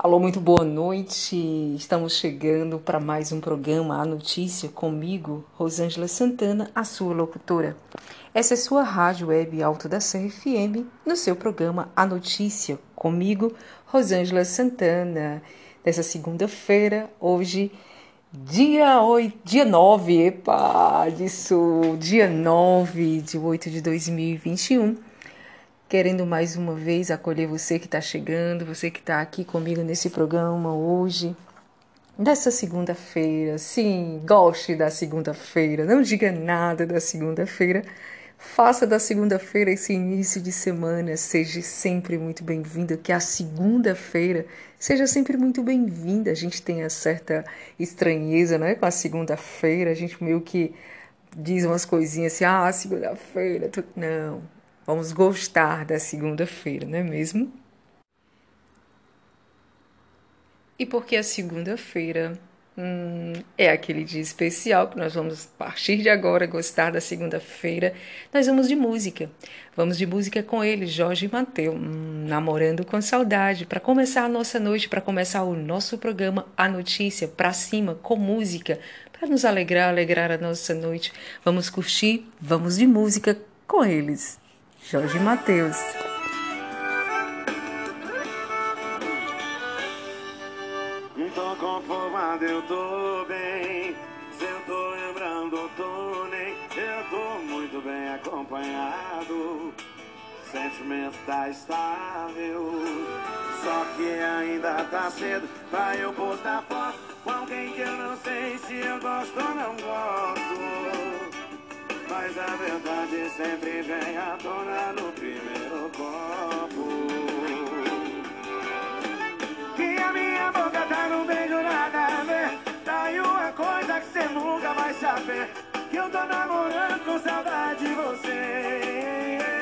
Alô, muito boa noite. Estamos chegando para mais um programa A Notícia comigo, Rosângela Santana, a sua locutora. Essa é sua rádio web Alto da Serra FM, no seu programa A Notícia comigo, Rosângela Santana. Nessa segunda-feira, hoje, dia 8, dia 9, epa, disso, dia 9 de 8 de 2021 querendo mais uma vez acolher você que está chegando, você que está aqui comigo nesse programa hoje, dessa segunda-feira. Sim, goste da segunda-feira, não diga nada da segunda-feira. Faça da segunda-feira esse início de semana, seja sempre muito bem-vinda, que a segunda-feira seja sempre muito bem-vinda. A gente tem a certa estranheza, né, com a segunda-feira, a gente meio que diz umas coisinhas assim, ah, segunda-feira, não, Vamos gostar da segunda-feira, não é mesmo? E porque a segunda-feira hum, é aquele dia especial que nós vamos, a partir de agora, gostar da segunda-feira, nós vamos de música. Vamos de música com ele, Jorge e Mateu, hum, namorando com saudade, para começar a nossa noite, para começar o nosso programa A Notícia, para cima, com música, para nos alegrar, alegrar a nossa noite. Vamos curtir, vamos de música com eles. Jorge Mateus. Tô conformado, eu tô bem. Se eu tô lembrando, tô nem. Eu tô muito bem acompanhado. Sentimento tá estável. Só que ainda tá cedo pra eu postar foto com alguém que eu não sei se eu gosto ou não gosto. Mas a verdade sempre vem à tona no primeiro copo. Que a minha boca tá no beijo nada a ver. Tá aí uma coisa que cê nunca vai saber. Que eu tô namorando com saudade de você.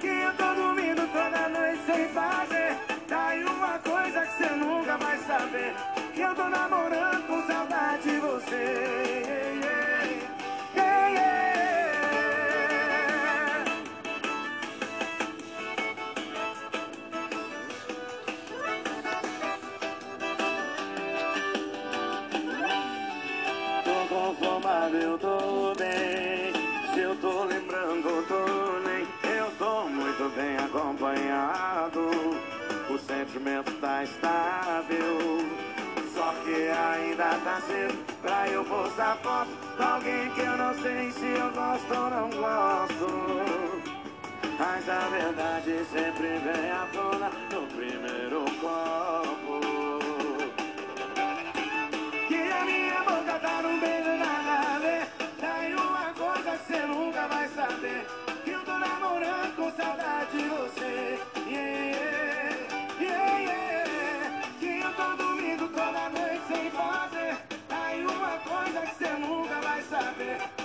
Que eu tô dormindo toda noite sem fazer. Tá aí uma coisa que cê nunca vai saber. Que eu tô namorando com saudade de você. Sentimento tá estável. Só que ainda tá cedo pra eu postar foto com alguém que eu não sei se eu gosto ou não gosto. Mas a verdade sempre vem à tona no primeiro copo. Sem fazer. Tá aí uma coisa que cê nunca vai saber.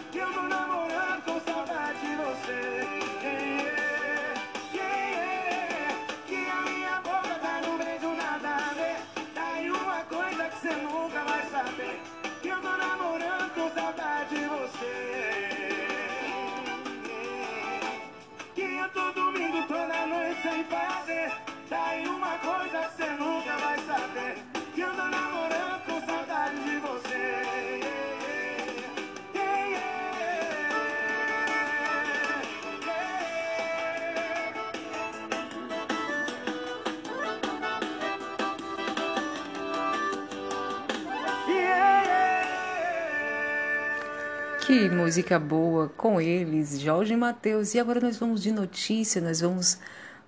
Música boa com eles, Jorge e Matheus. E agora nós vamos de notícia, nós vamos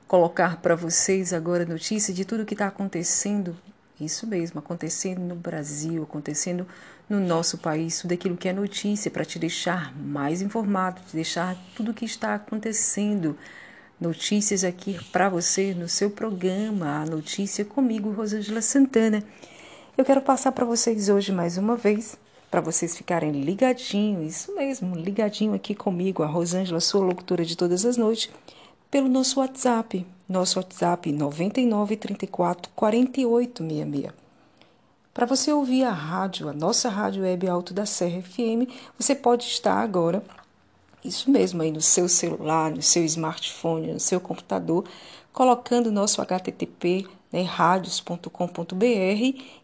colocar para vocês agora notícia de tudo que está acontecendo. Isso mesmo, acontecendo no Brasil, acontecendo no nosso país, tudo aquilo que é notícia para te deixar mais informado, te deixar tudo o que está acontecendo. Notícias aqui para você no seu programa, a notícia comigo, Rosângela Santana. Eu quero passar para vocês hoje mais uma vez para vocês ficarem ligadinhos, isso mesmo, ligadinho aqui comigo, a Rosângela, sua locutora de todas as noites, pelo nosso WhatsApp, nosso WhatsApp 99 34 48 66. Para você ouvir a rádio, a nossa rádio web Alto da Serra FM, você pode estar agora Isso mesmo, aí no seu celular, no seu smartphone, no seu computador, colocando nosso HTTP, né, radios.com.br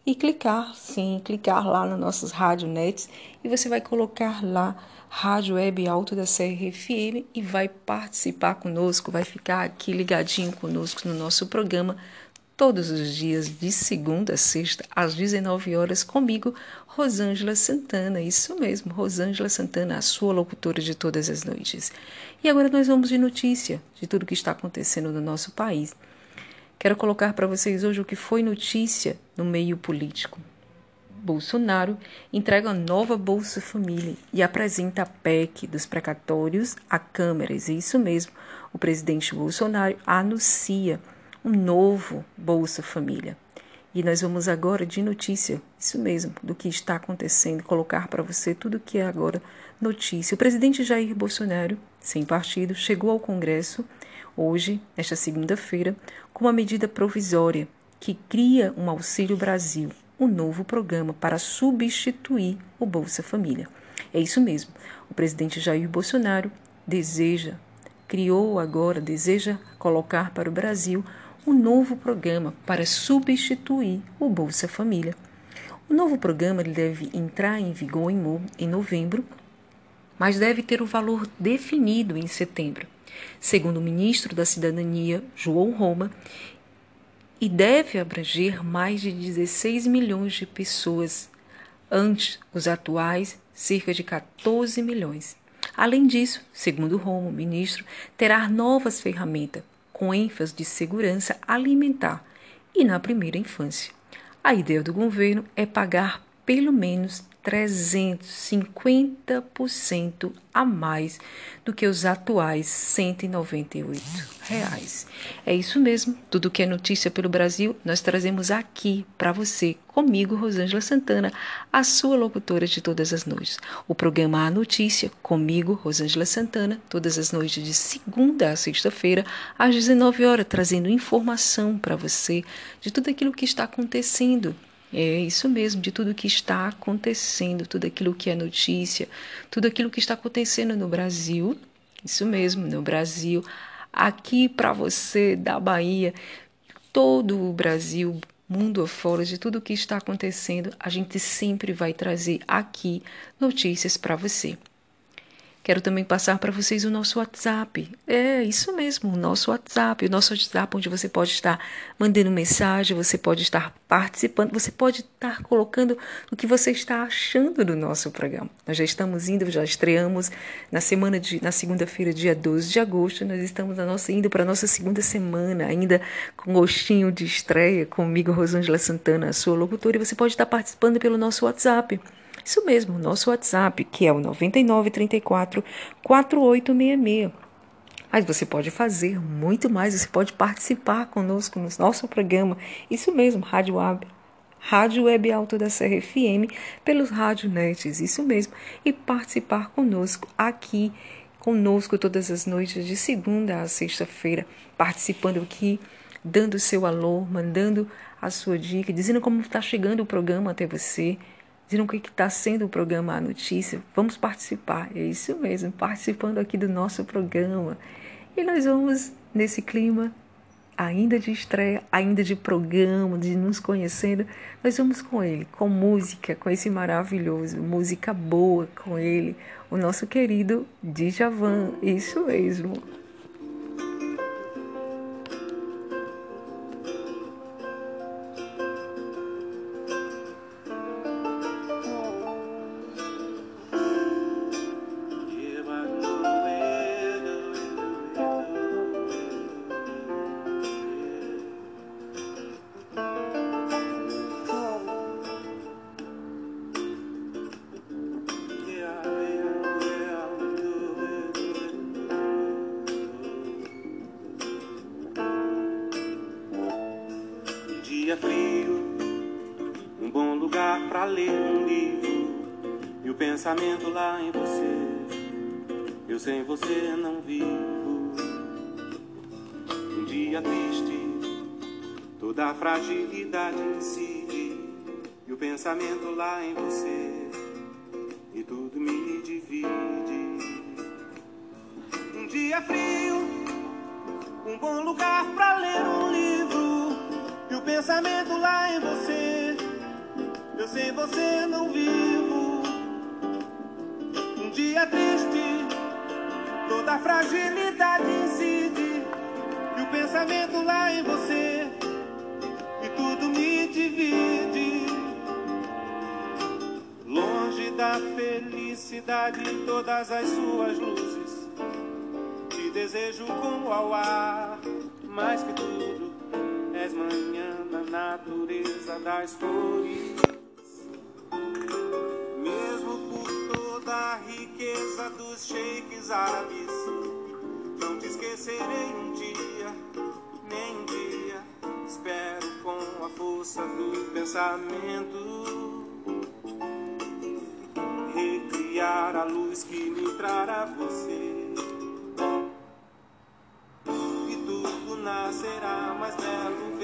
e clicar, sim, clicar lá nos nossos radionets e você vai colocar lá Rádio Web Alto da CRFM e vai participar conosco, vai ficar aqui ligadinho conosco no nosso programa todos os dias, de segunda a sexta, às 19 horas, comigo, Rosângela Santana. Isso mesmo, Rosângela Santana, a sua locutora de todas as noites. E agora nós vamos de notícia de tudo que está acontecendo no nosso país. Quero colocar para vocês hoje o que foi notícia no meio político. Bolsonaro entrega a nova Bolsa Família e apresenta a PEC dos precatórios a câmeras. Isso mesmo, o presidente Bolsonaro anuncia um novo Bolsa Família. E nós vamos agora de notícia, isso mesmo, do que está acontecendo, colocar para você tudo que é agora notícia. O presidente Jair Bolsonaro, sem partido, chegou ao Congresso hoje, nesta segunda-feira, com uma medida provisória que cria um Auxílio Brasil, um novo programa para substituir o Bolsa Família. É isso mesmo. O presidente Jair Bolsonaro deseja, criou agora, deseja colocar para o Brasil um novo programa para substituir o Bolsa Família. O novo programa deve entrar em vigor em novembro, mas deve ter o valor definido em setembro, segundo o ministro da Cidadania, João Roma, e deve abranger mais de 16 milhões de pessoas, antes os atuais cerca de 14 milhões. Além disso, segundo o ministro terá novas ferramentas com ênfase de segurança alimentar e na primeira infância. A ideia do governo é pagar pelo menos 350% a mais do que os atuais 198 reais. É isso mesmo, tudo que é notícia pelo Brasil, nós trazemos aqui para você, comigo, Rosângela Santana, a sua locutora de todas as noites. O programa A Notícia, comigo, Rosângela Santana, todas as noites de segunda a sexta-feira, às 19 horas, trazendo informação para você de tudo aquilo que está acontecendo é isso mesmo, de tudo que está acontecendo, tudo aquilo que é notícia, tudo aquilo que está acontecendo no Brasil. Isso mesmo, no Brasil. Aqui para você da Bahia, todo o Brasil, mundo afora, de tudo o que está acontecendo, a gente sempre vai trazer aqui notícias para você. Quero também passar para vocês o nosso WhatsApp. É isso mesmo, o nosso WhatsApp, o nosso WhatsApp onde você pode estar mandando mensagem, você pode estar participando, você pode estar colocando o que você está achando do nosso programa. Nós já estamos indo, já estreamos na semana de na segunda-feira, dia 12 de agosto, nós estamos na nossa indo para a nossa segunda semana, ainda com gostinho de estreia comigo Rosângela Santana, a sua locutora, e você pode estar participando pelo nosso WhatsApp. Isso mesmo, nosso WhatsApp, que é o 9934 4866. Mas você pode fazer muito mais, você pode participar conosco no nosso programa. Isso mesmo, Rádio Web, Rádio Web Alto da Serra FM, pelos Radionets, isso mesmo. E participar conosco aqui, conosco todas as noites, de segunda a sexta-feira, participando aqui, dando seu alô, mandando a sua dica, dizendo como está chegando o programa até você dizendo o que está sendo o programa A Notícia. Vamos participar, é isso mesmo, participando aqui do nosso programa. E nós vamos nesse clima ainda de estreia, ainda de programa, de nos conhecendo, nós vamos com ele, com música, com esse maravilhoso, música boa com ele, o nosso querido Djavan, isso mesmo. Pensamento lá em você. Eu sei você não vivo. Um dia triste, toda fragilidade incide e o pensamento lá em você e tudo me divide. Longe da felicidade todas as suas luzes. Te desejo como ao ar, mais que tudo, manhã na natureza das flores. Mesmo por toda a riqueza dos sheiks árabes, não te esquecerei um dia, nem um dia. Espero com a força do pensamento recriar a luz que me trará você. Nascerá mais belo,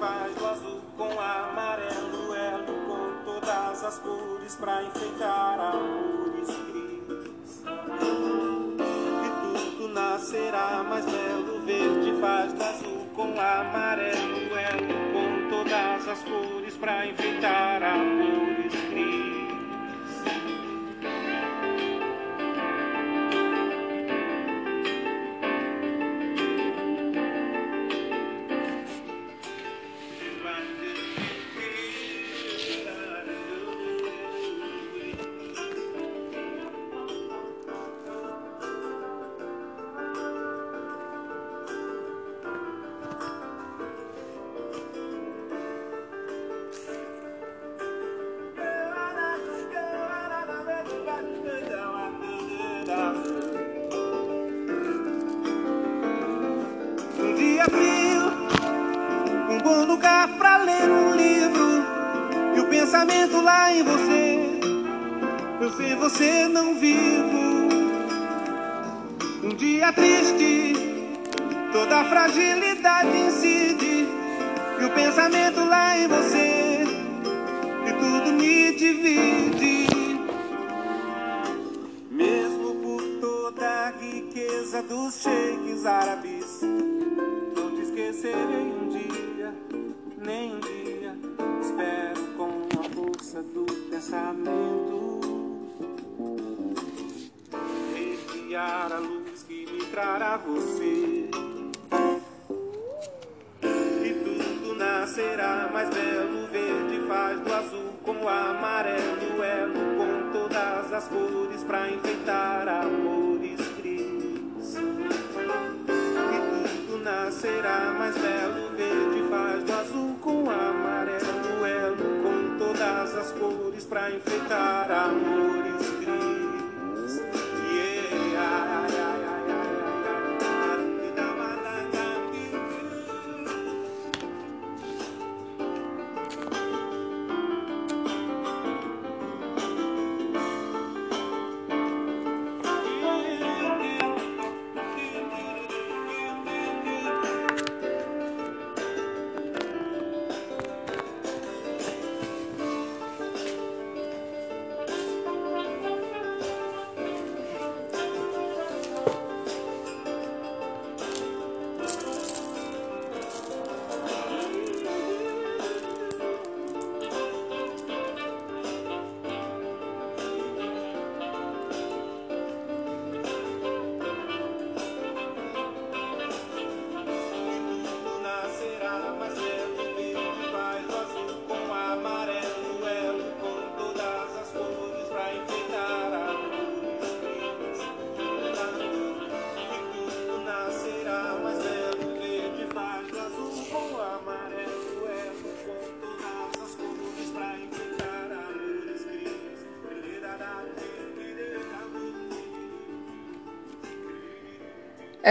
faz do azul com amarelo, elo com todas as cores pra enfeitar amores cris. E tudo nascerá mais belo, verde faz do azul com amarelo, elo com todas as cores pra enfeitar amores lugar pra ler um livro e o pensamento lá em você. Eu sei você não vivo. Um dia triste, toda a fragilidade incide e o pensamento lá em você e tudo me divide. Mesmo por toda a riqueza dos sheiks árabes, não te esquecerei cores pra enfeitar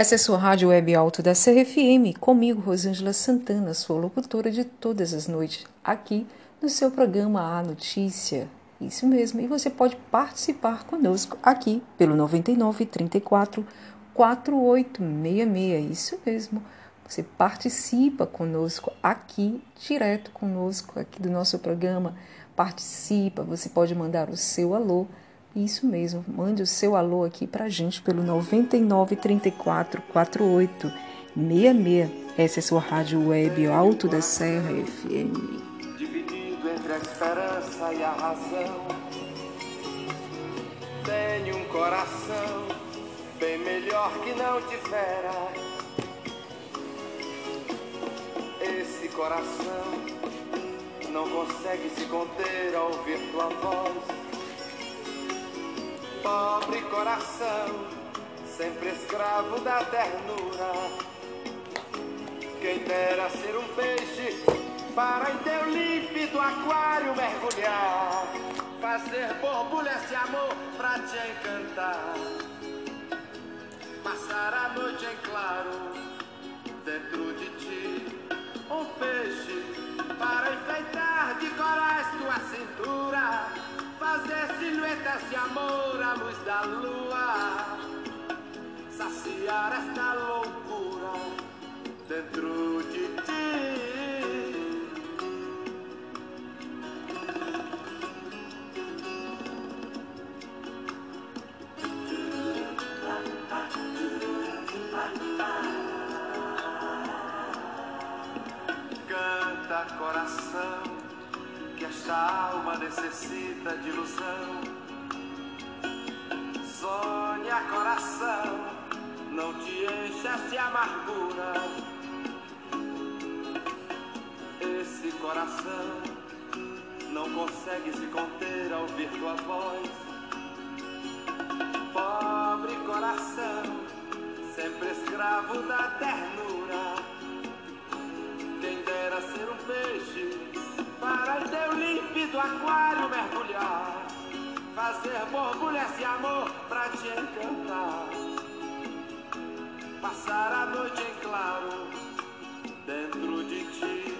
Essa é sua rádio web alto da CRFM, comigo, Rosângela Santana, sua locutora de todas as noites, aqui no seu programa A Notícia. Isso mesmo, e você pode participar conosco aqui pelo 99 34 4866. Isso mesmo. Você participa conosco aqui, direto conosco aqui do nosso programa. Participa, você pode mandar o seu alô Isso mesmo, mande o seu alô aqui pra gente pelo 99 34 48 66. Essa é sua rádio web Alto da Serra FM. Dividido entre a esperança e a razão. Tenho um coração bem melhor que não tivera. Esse coração não consegue se conter ao ouvir tua voz pobre coração, sempre escravo da ternura. Quem dera ser um peixe para em teu límpido aquário mergulhar, fazer borbulhas de amor pra te encantar, passar a noite em claro dentro de ti, um peixe para enfeitar de corais tua cintura fazer silhuetas de amor à luz da lua, saciar esta loucura dentro de ti. Canta coração esta alma necessita de ilusão. Sonha, coração, não te enchas de amargura. Esse coração não consegue se conter ao ouvir tua voz. Pobre coração, sempre escravo da ternura. Quem dera ser um peixe teu límpido aquário mergulhar, fazer borbulhas de amor pra te encantar, passar a noite em claro dentro de ti,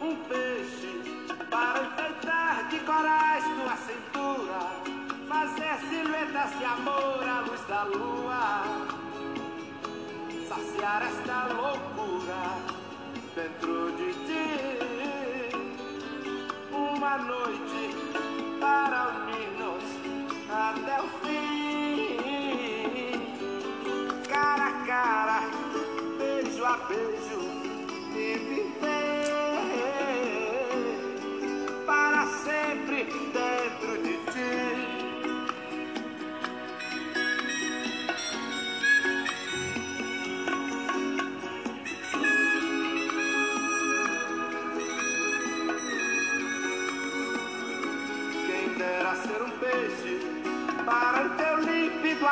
um peixe para enfeitar de corais tua cintura, fazer silhuetas de amor à luz da lua, saciar esta loucura dentro de ti uma noite para unir-nos até o fim. Cara a cara, beijo a beijo e viver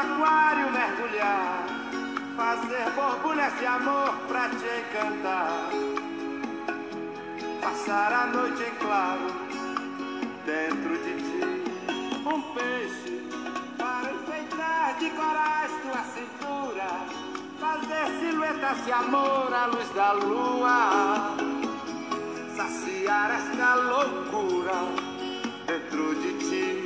aquário mergulhar, fazer borbulhas de amor pra te encantar, passar a noite em claro dentro de ti, um peixe para enfeitar de corais tua cintura, fazer silhuetas de amor à luz da lua, saciar esta loucura dentro de ti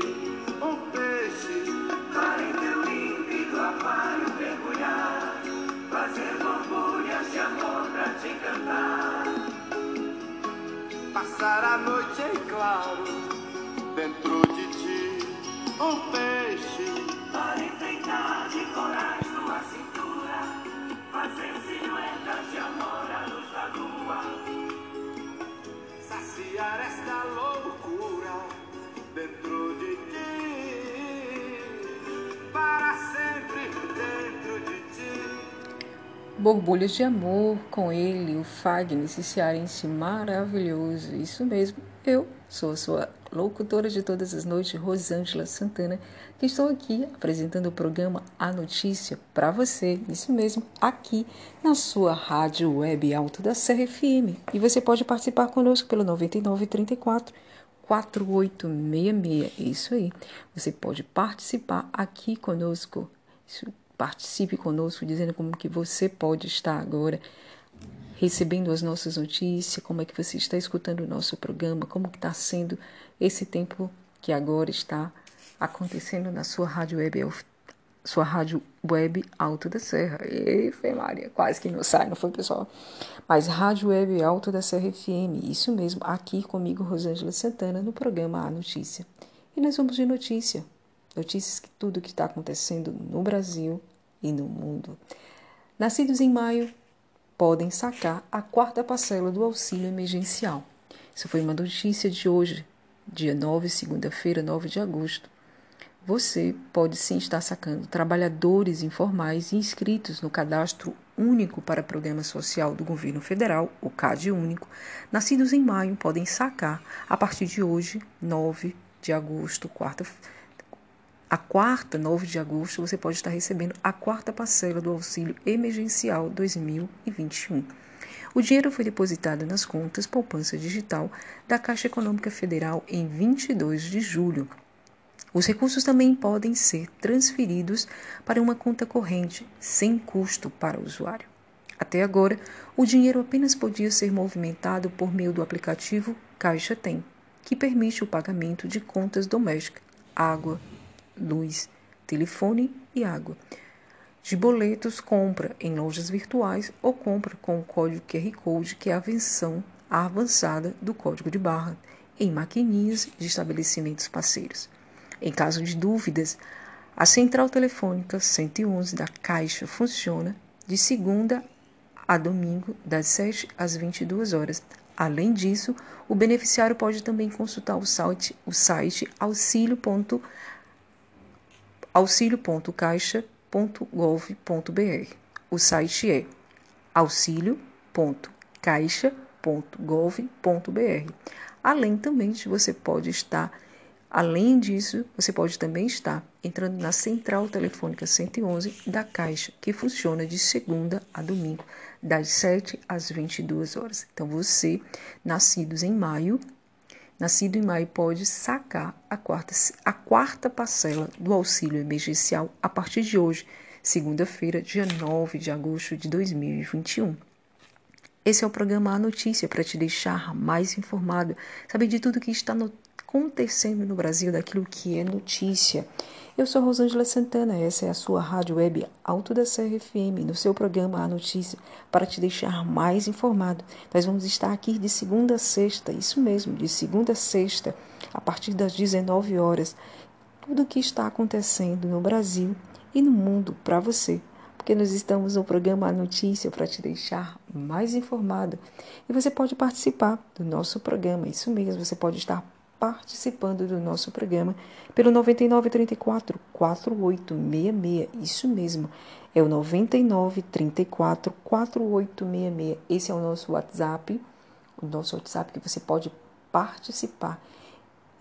Borbulhas de amor com ele, o Fagner, esse cearense maravilhoso. Isso mesmo, eu sou a sua locutora de todas as noites, Rosângela Santana, que estou aqui apresentando o programa A Notícia para você, isso mesmo, aqui na sua rádio web Alto da Serra FM. E você pode participar conosco pelo 9934 4866. Isso aí. Você pode participar aqui conosco. Participe conosco dizendo como que você pode estar agora recebendo as nossas notícias, como é que você está escutando o nosso programa, como está sendo esse tempo que agora está acontecendo na sua rádio web sua rádio web Alto da Serra. E foi Maria, quase que não sai, não foi, pessoal? Mas Rádio Web Alto da Serra FM, isso mesmo, aqui comigo, Rosângela Santana, no programa A Notícia. E nós vamos de notícia. Notícias que tudo que está acontecendo no Brasil e no mundo. Nascidos em maio podem sacar a quarta parcela do auxílio emergencial. Isso foi uma notícia de hoje, dia 9, segunda-feira, 9 de agosto. Você pode sim estar sacando trabalhadores informais inscritos no Cadastro Único para Programa Social do Governo Federal, o CAD Único, nascidos em maio, podem sacar a partir de hoje, 9 de agosto, quarta a quarta, 9 de agosto, você pode estar recebendo a quarta parcela do auxílio emergencial 2021. O dinheiro foi depositado nas contas poupança digital da Caixa Econômica Federal em 22 de julho. Os recursos também podem ser transferidos para uma conta corrente sem custo para o usuário. Até agora, o dinheiro apenas podia ser movimentado por meio do aplicativo Caixa Tem, que permite o pagamento de contas domésticas, água, luz, telefone e água. De boletos, compra em lojas virtuais ou compra com o código QR Code, que é a versão avançada do código de barra, em maquininhas de estabelecimentos parceiros. Em caso de dúvidas, a central telefônica 111 da Caixa funciona de segunda a domingo, das 7 às 22 horas. Além disso, o beneficiário pode também consultar o site, o site auxílio.com auxilio.caixa.gov.br. O site é auxilio.caixa.gov.br. Além também de você pode estar, além disso, você pode também estar entrando na central telefônica 111 da Caixa, que funciona de segunda a domingo, das 7 às 22 horas. Então você, nascidos em maio, nascido em maio pode sacar a quarta, a quarta parcela do auxílio emergencial a partir de hoje, segunda-feira, dia 9 de agosto de 2021. Esse é o programa A Notícia para te deixar mais informado, saber de tudo que está no, acontecendo no Brasil, daquilo que é notícia. Eu sou Rosângela Santana, essa é a sua rádio web Alto da Serra FM, no seu programa A Notícia, para te deixar mais informado. Nós vamos estar aqui de segunda a sexta, isso mesmo, de segunda a sexta, a partir das 19 horas. Tudo o que está acontecendo no Brasil e no mundo para você, porque nós estamos no programa A Notícia para te deixar mais informado. E você pode participar do nosso programa, isso mesmo, você pode estar participando do nosso programa pelo 9934 4866. Isso mesmo, é o 9934 4866. Esse é o nosso WhatsApp, o nosso WhatsApp que você pode participar.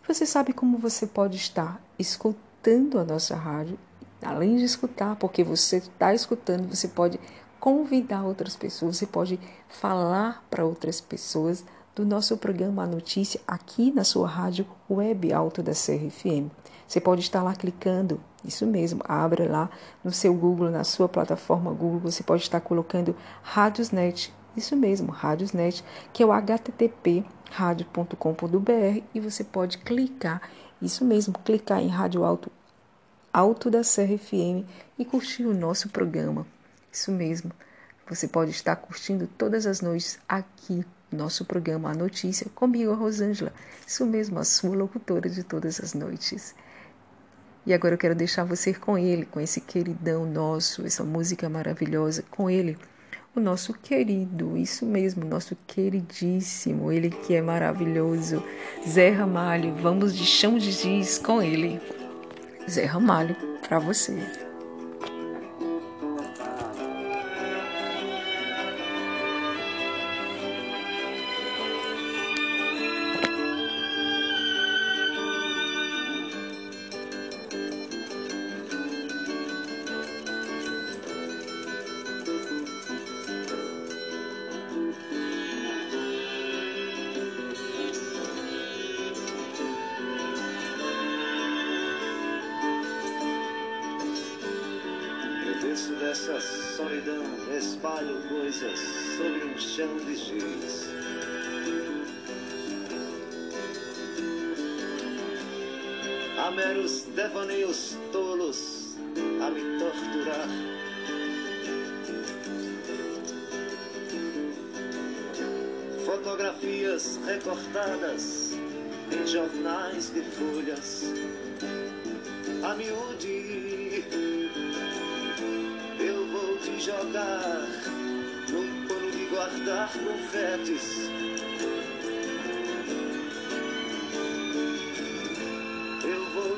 Você sabe como você pode estar escutando a nossa rádio, além de escutar, porque você está escutando, você pode convidar outras pessoas, você pode falar para outras pessoas do nosso programa A Notícia aqui na sua rádio web Alto da CRFM. Você pode estar lá clicando, isso mesmo, abra lá no seu Google, na sua plataforma Google, você pode estar colocando Rádiosnet, isso mesmo, Rádiosnet, que é o http rádio.com.br e você pode clicar, isso mesmo, clicar em Rádio Alto, Alto da CRFM e curtir o nosso programa. Isso mesmo, você pode estar curtindo todas as noites aqui nosso programa A Notícia, comigo, a Rosângela. Isso mesmo, a sua locutora de todas as noites. E agora eu quero deixar você com ele, com esse queridão nosso, essa música maravilhosa, com ele, o nosso querido, isso mesmo, nosso queridíssimo, ele que é maravilhoso, Zé Ramalho. Vamos de chão de giz com ele. Zé Ramalho, para você.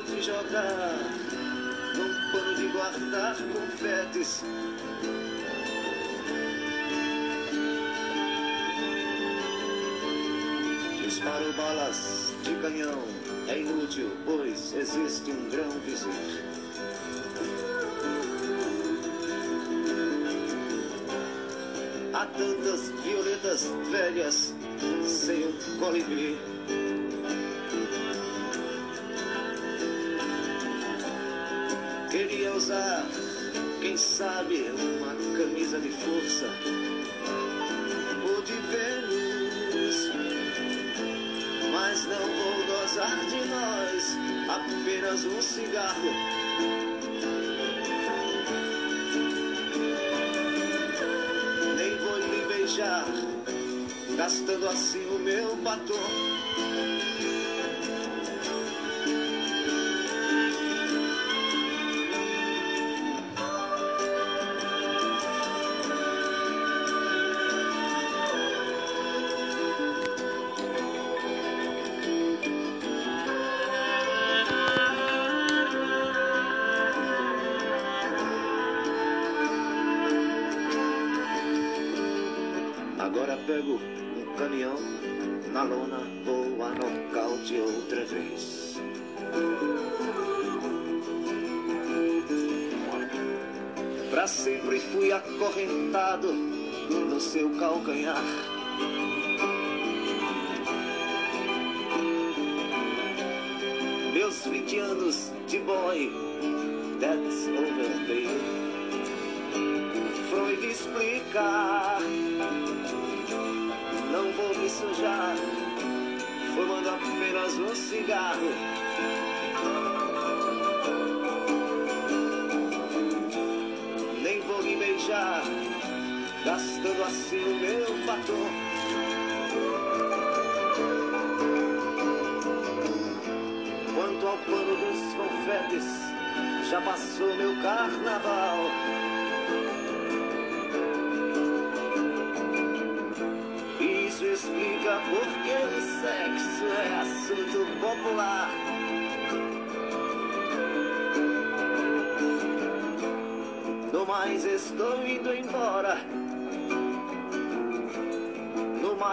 Te jogar num pano de guardar confetes. Disparo balas de canhão. É inútil, pois existe um grão vizir. Há tantas violetas velhas sem o colibri. Quem sabe, uma camisa de força ou de Vênus. Mas não vou gozar de nós, apenas um cigarro. Nem vou lhe beijar, gastando assim o meu batom. No seu calcanhar. Meus 20 anos de boy, that's over, baby. Freud explicar não vou me sujar, fumando apenas um cigarro. Gastando assim o meu batom. Quanto ao pano dos confetes, já passou meu carnaval. Isso explica por que o sexo é assunto popular. No mais estou indo embora.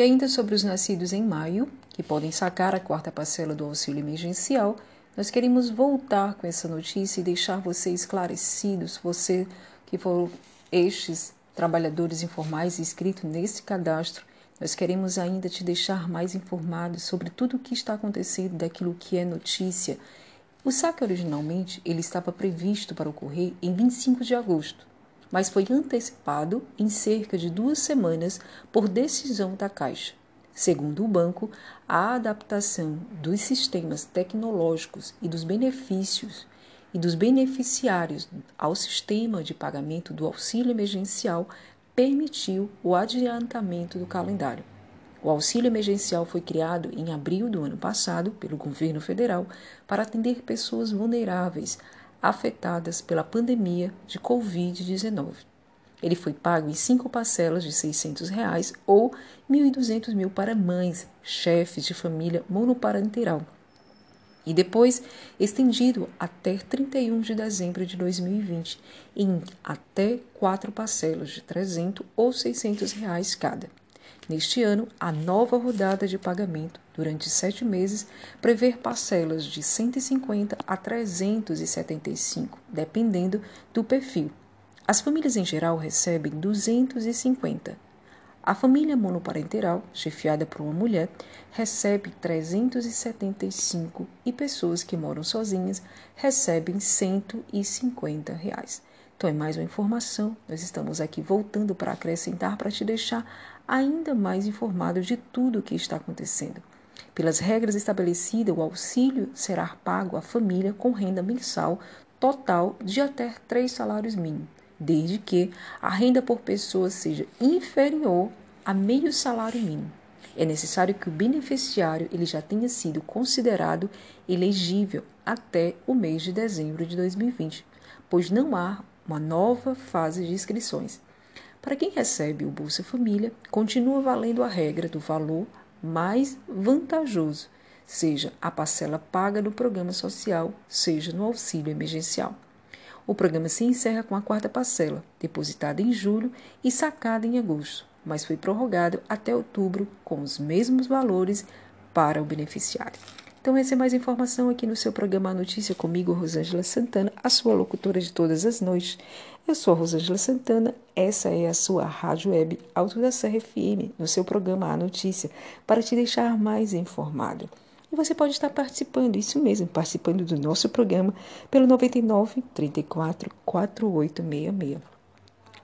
E ainda sobre os nascidos em maio, que podem sacar a quarta parcela do auxílio emergencial, nós queremos voltar com essa notícia e deixar você esclarecidos, você que for estes trabalhadores informais inscritos nesse cadastro, nós queremos ainda te deixar mais informado sobre tudo o que está acontecendo, daquilo que é notícia. O saque originalmente ele estava previsto para ocorrer em 25 de agosto, mas foi antecipado em cerca de duas semanas por decisão da Caixa. Segundo o banco, a adaptação dos sistemas tecnológicos e dos benefícios e dos beneficiários ao sistema de pagamento do auxílio emergencial permitiu o adiantamento do calendário. O auxílio emergencial foi criado em abril do ano passado pelo governo federal para atender pessoas vulneráveis afetadas pela pandemia de Covid-19. Ele foi pago em cinco parcelas de 600 reais ou R$ 1.200 mil para mães, chefes de família monoparenteral. E depois estendido até 31 de dezembro de 2020 em até quatro parcelas de 300 ou 600 reais cada. Neste ano, a nova rodada de pagamento, durante sete meses, prevê parcelas de 150 a 375, dependendo do perfil. As famílias em geral recebem 250. A família monoparental, chefiada por uma mulher, recebe 375 e pessoas que moram sozinhas recebem 150 reais. Então é mais uma informação. Nós estamos aqui voltando para acrescentar para te deixar ainda mais informado de tudo o que está acontecendo. Pelas regras estabelecidas, o auxílio será pago à família com renda mensal total de até três salários mínimos, desde que a renda por pessoa seja inferior a meio salário mínimo. É necessário que o beneficiário ele já tenha sido considerado elegível até o mês de dezembro de 2020, pois não há uma nova fase de inscrições. Para quem recebe o Bolsa Família, continua valendo a regra do valor mais vantajoso, seja a parcela paga no programa social, seja no auxílio emergencial. O programa se encerra com a quarta parcela, depositada em julho e sacada em agosto, mas foi prorrogado até outubro com os mesmos valores para o beneficiário. Então, essa é mais informação aqui no seu programa A Notícia comigo, Rosângela Santana, a sua locutora de todas as noites. Eu sou a Rosângela Santana, essa é a sua rádio web Alto da Serra FM, no seu programa A Notícia, para te deixar mais informado. E você pode estar participando, isso mesmo, participando do nosso programa pelo 99 34 4866.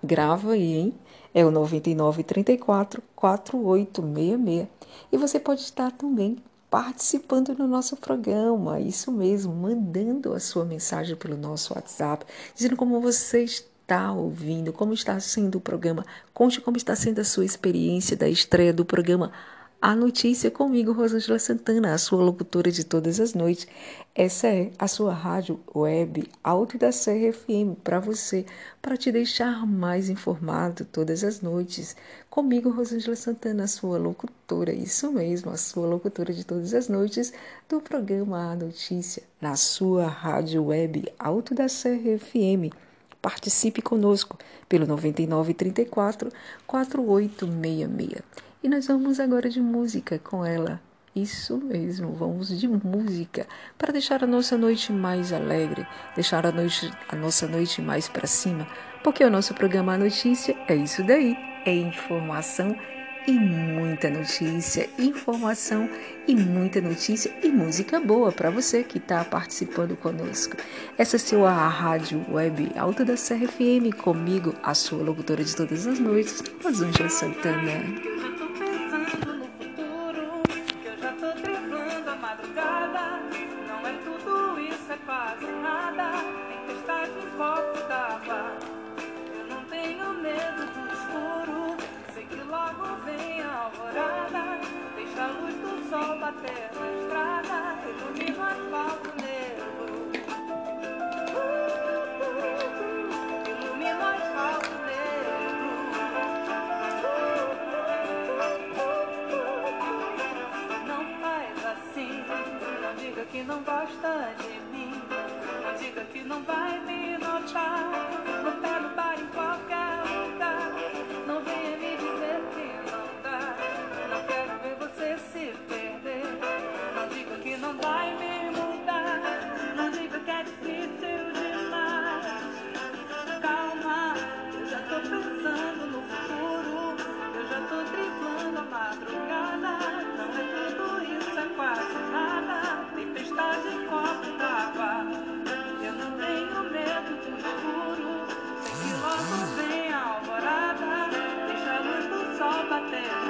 Grava aí, hein? É o 99 34 4866. E você pode estar também participando do nosso programa, isso mesmo, mandando a sua mensagem pelo nosso WhatsApp, dizendo como você está ouvindo, como está sendo o programa, conte como está sendo a sua experiência da estreia do programa a notícia comigo, Rosângela Santana, a sua locutora de todas as noites. Essa é a sua rádio web Alto da Serra FM para você, para te deixar mais informado todas as noites. Comigo, Rosângela Santana, a sua locutora, isso mesmo, a sua locutora de todas as noites do programa A Notícia, na sua rádio web Alto da Serra FM. Participe conosco pelo 9934 4866. E nós vamos agora de música com ela. Isso mesmo, vamos de música para deixar a nossa noite mais alegre, deixar a, noite, a nossa noite mais para cima, porque o nosso programa Notícia é isso daí, é informação e muita notícia, informação e muita notícia e música boa para você que está participando conosco. Essa é a sua rádio web Alta da CRFM, comigo, a sua locutora de todas as noites, Rosângela Santana. Tempestade em. Eu não tenho medo do escuro logo vem a alvorada. Deixa a luz do sol bater na estrada Ilumina o asfalto negro. Ilumina o asfalto negro. Não faz assim Não diga que não gosta de mim. Não diga que não vai me notar. Não tá pego bar em qualquer lugar. Não venha me não vai me mudar. Não diga que é difícil demais. Calma, eu já tô pensando no futuro. Eu já tô driblando a madrugada. Não é tudo isso, é quase nada. Tempestade em copo d'água. Eu não tenho medo do futuro, Sei que logo vem a alvorada. Deixa a luz do sol bater.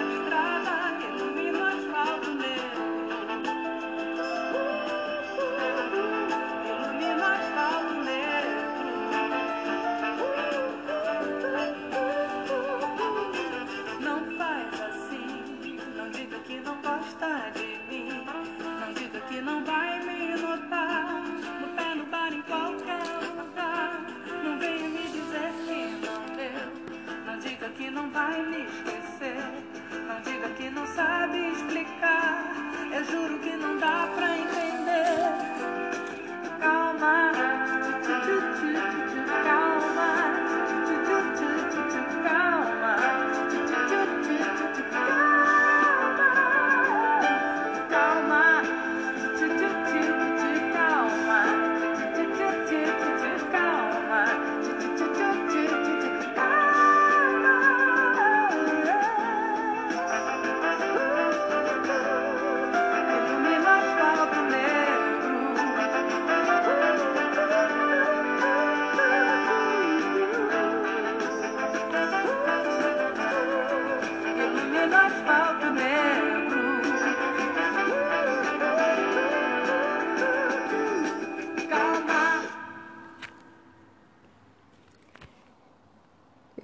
I need.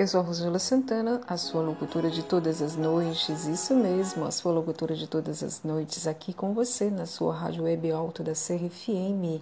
Sou a Rosângela Santana, a sua locutora de todas as noites, isso mesmo, a sua locutora de todas as noites, aqui com você na sua rádio web alto da CRFM.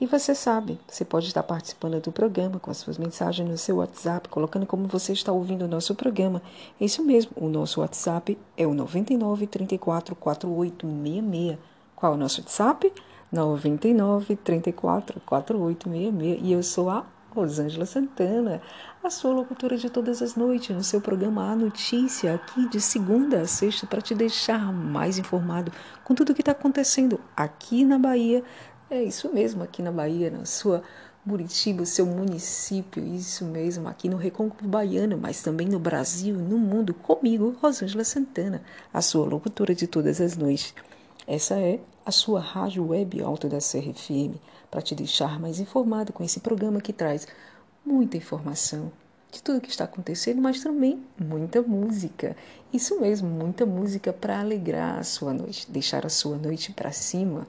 E você sabe, você pode estar participando do programa com as suas mensagens no seu WhatsApp, colocando como você está ouvindo o nosso programa. Isso mesmo, o nosso WhatsApp é o 99 34 4866. Qual é o nosso WhatsApp? 99 34 4866. E eu sou a Rosângela Santana, a sua locutora de todas as noites, no seu programa A Notícia, aqui de segunda a sexta, para te deixar mais informado com tudo o que está acontecendo aqui na Bahia. É isso mesmo, aqui na Bahia, na sua Muritiba, seu município, isso mesmo, aqui no Recôncavo Baiano, mas também no Brasil, no mundo, comigo, Rosângela Santana, a sua locutora de todas as noites. Essa é a sua rádio web alta da CRFM para te deixar mais informado com esse programa que traz muita informação de tudo que está acontecendo, mas também muita música. Isso mesmo, muita música para alegrar a sua noite, deixar a sua noite para cima.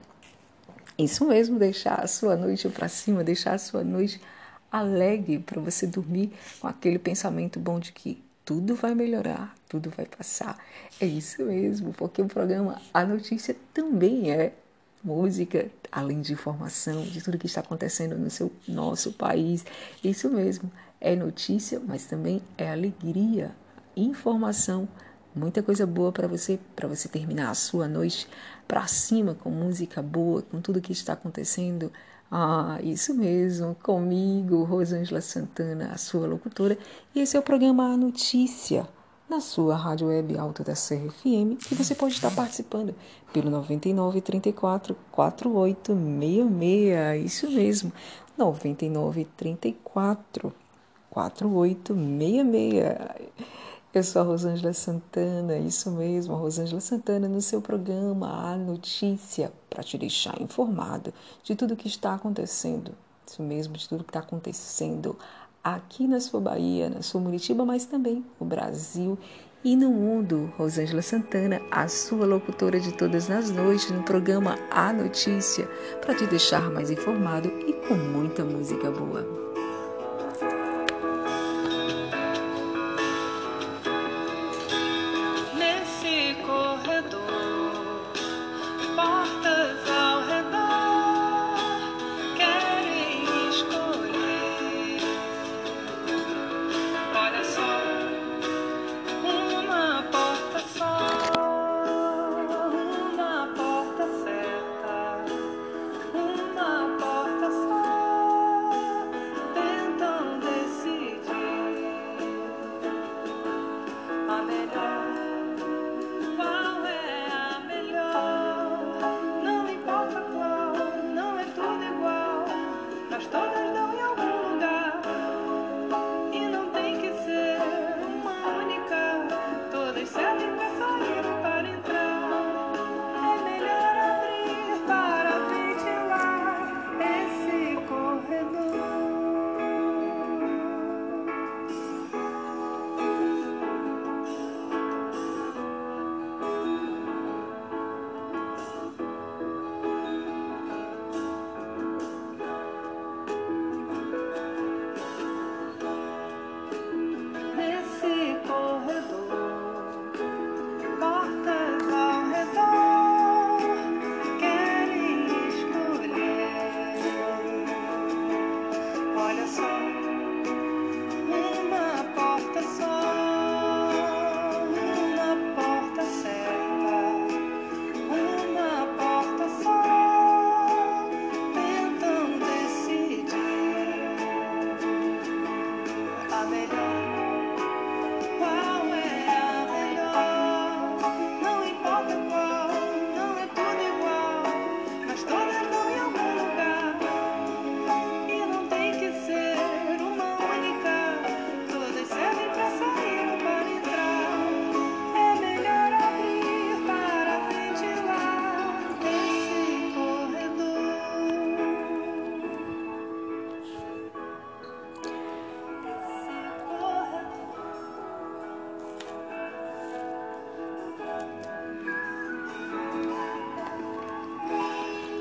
Isso mesmo, deixar a sua noite para cima, deixar a sua noite alegre para você dormir com aquele pensamento bom de que tudo vai melhorar, tudo vai passar. É isso mesmo, porque o programa A Notícia também é música, além de informação, de tudo que está acontecendo no seu nosso país. Isso mesmo, é notícia, mas também é alegria, informação, muita coisa boa para você, para você terminar a sua noite para cima com música boa, com tudo que está acontecendo. Ah, isso mesmo, comigo, Rosângela Santana, a sua locutora, e esse é o programa Notícia, na sua rádio web alta da CRFM, que você pode estar participando pelo 99 34 4866, isso mesmo, 99 34 4866. Eu sou a Rosângela Santana, isso mesmo, a Rosângela Santana, no seu programa A Notícia, para te deixar informado de tudo que está acontecendo, isso mesmo, de tudo que está acontecendo aqui na sua Bahia, na sua Muritiba, mas também no Brasil e no mundo. Rosângela Santana, a sua locutora de todas as noites no programa A Notícia, para te deixar mais informado e com muita música boa.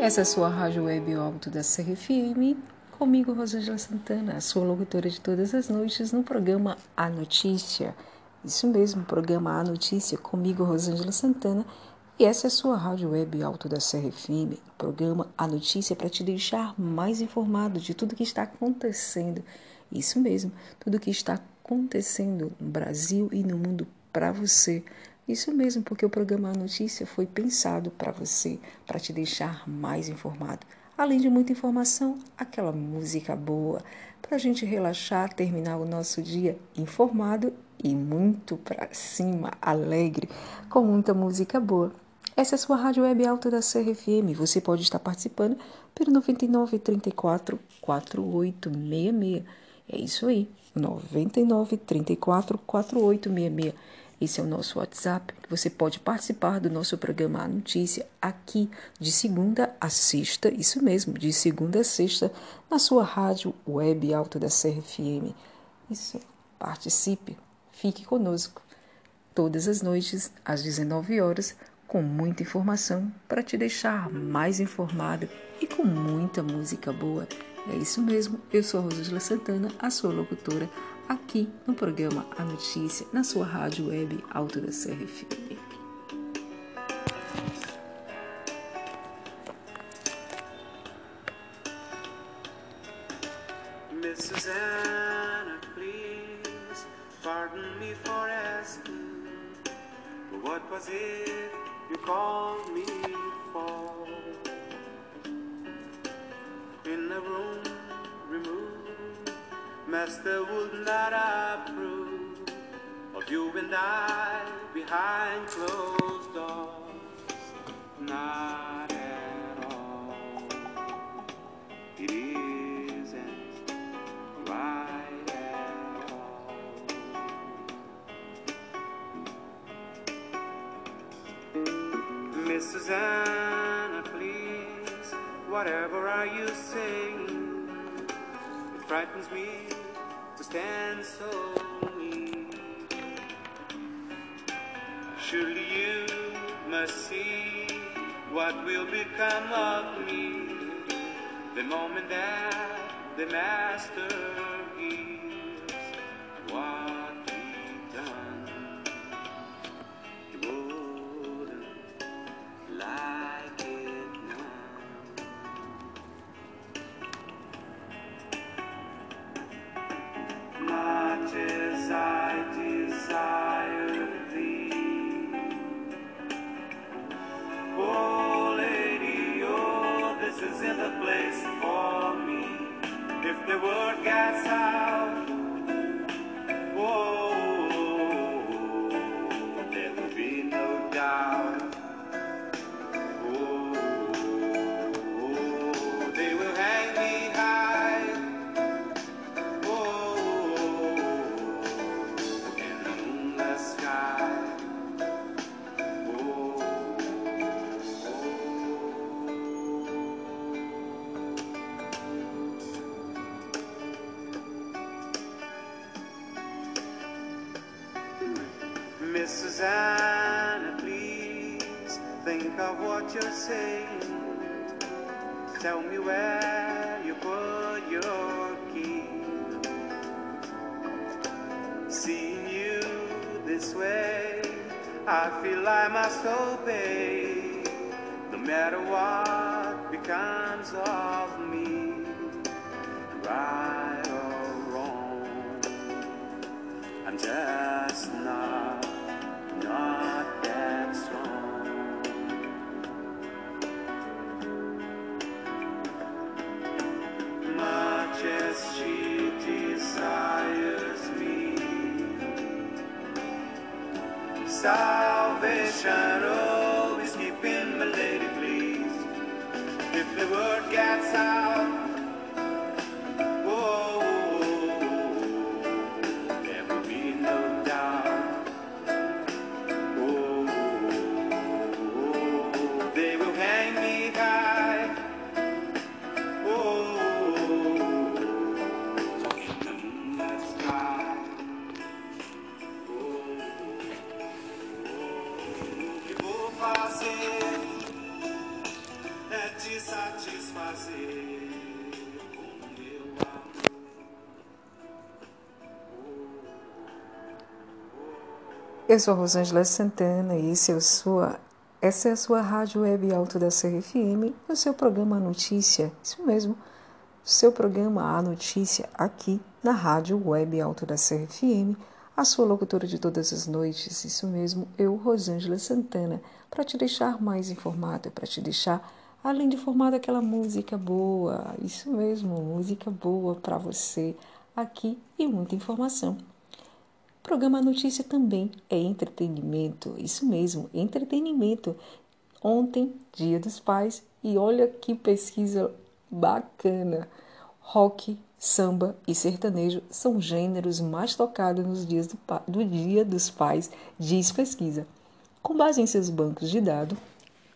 Essa é a sua rádio web alto da CRFM, Comigo, Rosângela Santana, sua locutora de todas as noites, no programa A Notícia. Isso mesmo, programa A Notícia, comigo, Rosângela Santana. E essa é a sua rádio web Alto da Serra FM, programa A Notícia para te deixar mais informado de tudo que está acontecendo. Isso mesmo, tudo que está acontecendo no Brasil e no mundo para você. Isso mesmo, porque o programa A Notícia foi pensado para você, para te deixar mais informado. Além de muita informação, aquela música boa, para a gente relaxar, terminar o nosso dia informado e muito para cima, alegre, com muita música boa. Essa é a sua rádio web alta da CRFM. Você pode estar participando pelo 99 34 4866. É isso aí, 99 34 4866. Esse é o nosso WhatsApp, você pode participar do nosso programa A Notícia aqui de segunda a sexta, isso mesmo, de segunda a sexta, na sua rádio web alta da CRFM. Isso, participe, fique conosco. Todas as noites, às 19 horas, com muita informação para te deixar mais informado e com muita música boa. É isso mesmo, eu sou a Rosângela Santana, a sua locutora, aqui no programa A Notícia, na sua rádio web Alto da Serra FM. Miss Susanna, pardon me me for? In the room Master would not approve of you and I behind closed doors. Not at all. It isn't right at all. Miss Susanna, please, whatever are you saying? It frightens me stand so near. Surely you must see what will become of me the moment that the master satisfazer com meu amor. Eu sou Rosângela Santana e esse é sua, essa é a sua rádio web Alto da CFM, o seu programa Notícia, isso mesmo, o seu programa A Notícia aqui na rádio web Alto da CFM a sua locutora de todas as noites, isso mesmo, eu, Rosângela Santana, para te deixar mais informado, para te deixar além de formar aquela música boa, isso mesmo, música boa para você aqui e muita informação. Programa Notícia também é entretenimento, isso mesmo, entretenimento. Ontem, Dia dos Pais, e olha que pesquisa bacana. Rock, samba e sertanejo são gêneros mais tocados nos dias do, do Dia dos Pais, diz pesquisa. Com base em seus bancos de dados,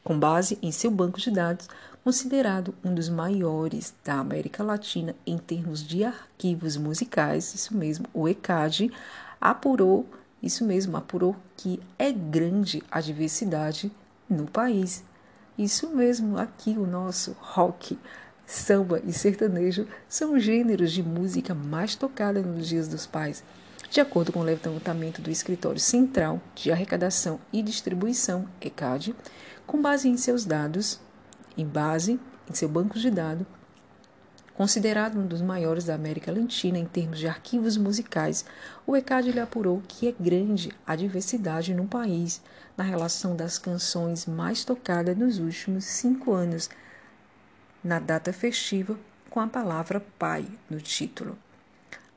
com base em seu banco de dados, considerado um dos maiores da América Latina em termos de arquivos musicais, isso mesmo, o ECAD, apurou, isso mesmo, apurou que é grande a diversidade no país. Isso mesmo, aqui o nosso rock, samba e sertanejo são gêneros de música mais tocada nos dias dos pais. De acordo com o levantamento do Escritório Central de Arrecadação e Distribuição, ECAD, com base em seus dados, em base em seu banco de dados, Considerado um dos maiores da América Latina em termos de arquivos musicais, o ECAD lhe apurou que é grande a diversidade no país na relação das canções mais tocadas nos últimos cinco anos, na data festiva, com a palavra pai no título.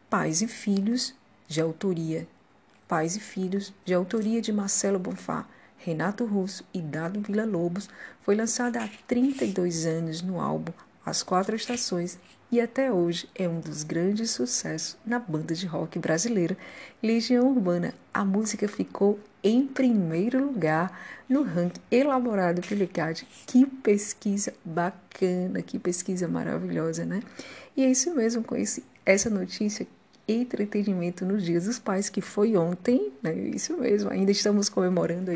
Pais e Filhos, de autoria Pais e Filhos, de autoria de Marcelo Bonfá, Renato Russo e Dado Vila Lobos, foi lançada há 32 anos no álbum as Quatro Estações e até hoje é um dos grandes sucessos na banda de rock brasileira Legião Urbana. A música ficou em primeiro lugar no ranking elaborado pelo ICAD. Que pesquisa bacana, que pesquisa maravilhosa, né? E é isso mesmo com esse, essa notícia entretenimento nos Dias dos Pais, que foi ontem, né? Isso mesmo, ainda estamos comemorando,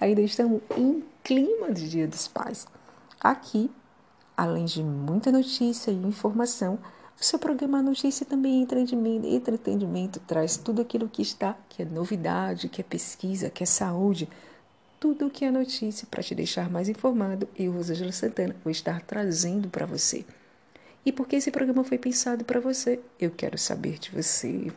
ainda estamos em clima de Dia dos Pais. Aqui Além de muita notícia e informação, o seu programa Notícia também entretenimento, entretenimento traz tudo aquilo que está, que é novidade, que é pesquisa, que é saúde, tudo o que é notícia para te deixar mais informado. Eu, Rosângela Santana, vou estar trazendo para você. E por que esse programa foi pensado para você? Eu quero saber de você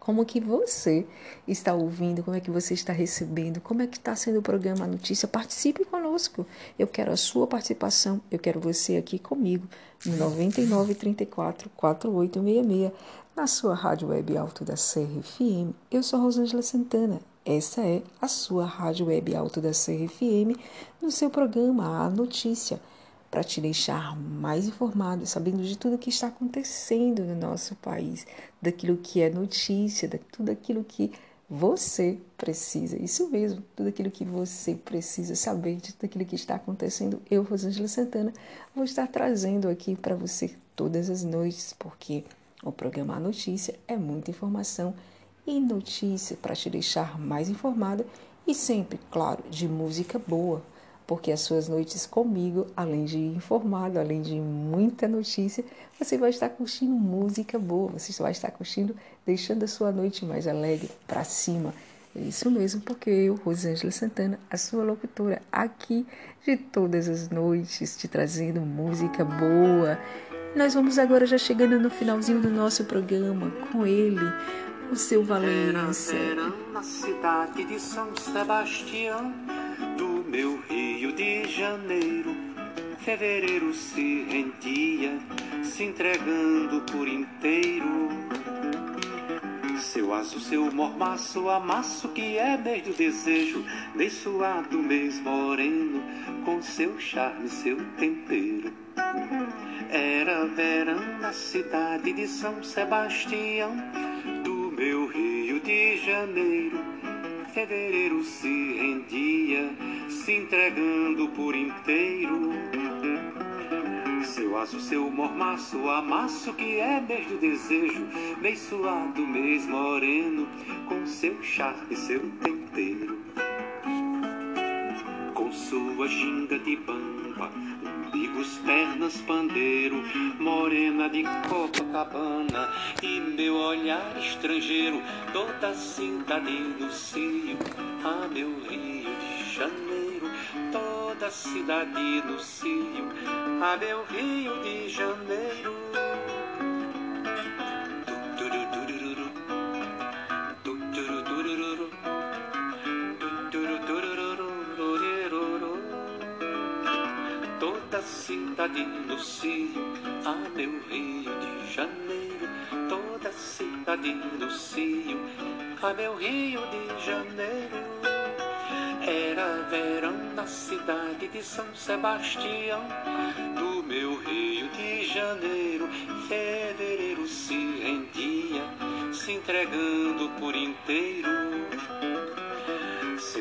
como que você está ouvindo, como é que você está recebendo, como é que está sendo o programa A Notícia. Participe conosco. Eu quero a sua participação, eu quero você aqui comigo no 9934 4866 na sua rádio web alto da CRFM. Eu sou Rosângela Santana. Essa é a sua rádio web alto da CRFM no seu programa A Notícia para te deixar mais informado, sabendo de tudo que está acontecendo no nosso país, daquilo que é notícia, de tudo aquilo que você precisa. Isso mesmo, tudo aquilo que você precisa saber de tudo aquilo que está acontecendo. Eu, Rosângela Santana, vou estar trazendo aqui para você todas as noites, porque o programa Notícia é muita informação e notícia para te deixar mais informada e sempre, claro, de música boa porque as suas noites comigo, além de informado, além de muita notícia, você vai estar curtindo música boa, você vai estar curtindo, deixando a sua noite mais alegre para cima. É isso mesmo, porque eu, Rosângela Santana, a sua locutora aqui de todas as noites, te trazendo música boa. Nós vamos agora já chegando no finalzinho do nosso programa com ele, o seu Valença. Era, era na cidade de São Sebastião do meu Rio de Janeiro. Fevereiro se rendia, se entregando por inteiro. Seu aço, seu mormaço, amasso que é mês do desejo, mês suado, mês moreno, com seu charme, seu tempero. Era verão na cidade de São Sebastião, do meu Rio de Janeiro fevereiro se rendia, se entregando por inteiro. Seu aço, seu mormaço, amasso que é mês do desejo, mês suado, mês moreno, com seu charme, seu tempero. Com sua ginga de bamba, umbigos, pernas, pandeiro, morena de Copacabana e meu olhar estrangeiro, toda a cidade no cio, ah meu Rio de Janeiro, toda a cidade no cio, ah meu Rio de Janeiro. Cidade no cio, ah meu Rio de Janeiro, toda a cidade no cio, ah meu Rio de Janeiro. Era verão na cidade de São Sebastião, do meu Rio de Janeiro. Fevereiro se rendia, se entregando por inteiro.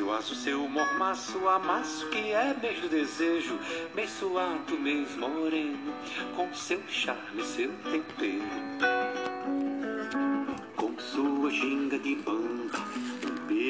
Seu aço, seu mormaço, amasso que é beijo desejo, mês suado, mês moreno, com seu charme, seu tempero. Com sua ginga de banda,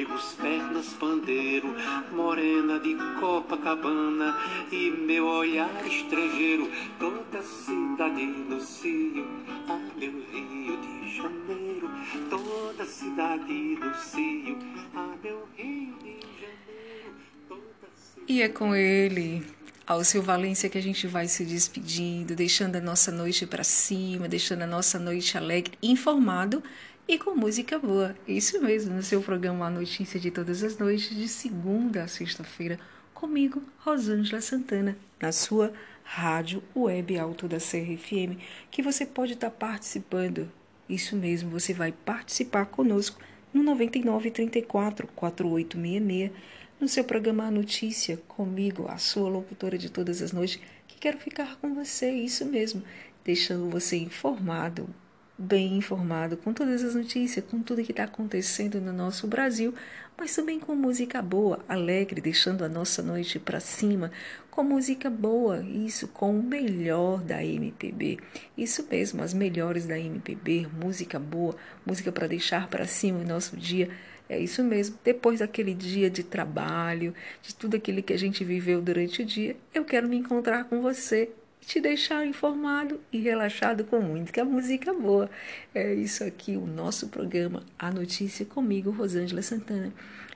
umbigos, pernas, pandeiro, morena de Copacabana e meu olhar estrangeiro, toda a cidade no cio, ah meu Rio de Janeiro, toda a cidade no cio, ah meu Rio de Janeiro, toda a. E é com ele, Alceu Valência, que a gente vai se despedindo, deixando a nossa noite para cima, deixando a nossa noite alegre, informado e com música boa. Isso mesmo, no seu programa A Notícia de Todas as Noites, de segunda a sexta-feira, comigo, Rosângela Santana, na sua rádio web Alto da CRFM, que você pode estar participando. Isso mesmo, você vai participar conosco no 9934 4866 no seu programa A Notícia, comigo, a sua locutora de todas as noites, que quero ficar com você, isso mesmo, deixando você informado, bem informado com todas as notícias, com tudo que está acontecendo no nosso Brasil, mas também com música boa, alegre, deixando a nossa noite para cima, com música boa, isso com o melhor da MPB. Isso mesmo, as melhores da MPB, música boa, música para deixar para cima o nosso dia. É isso mesmo. Depois daquele dia de trabalho, de tudo aquilo que a gente viveu durante o dia, eu quero me encontrar com você te deixar informado e relaxado com muita música boa. É isso aqui, o nosso programa A Notícia comigo, Rosângela Santana.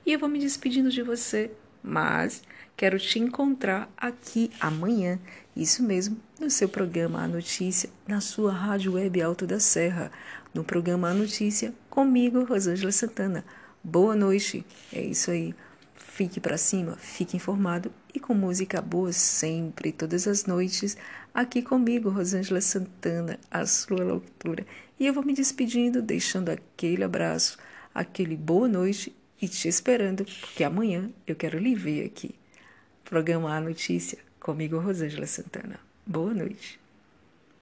E eu vou me despedindo de você, mas quero te encontrar aqui amanhã. Isso mesmo, no seu programa A Notícia, na sua rádio web Alto da Serra, no programa A Notícia comigo, Rosângela Santana. Boa noite. É isso aí. Fique para cima, fique informado e com música boa sempre, todas as noites, aqui comigo, Rosângela Santana, a sua loucura. E eu vou me despedindo, deixando aquele abraço, aquele boa noite e te esperando, porque amanhã eu quero lhe ver aqui. Programa A Notícia, comigo, Rosângela Santana. Boa noite.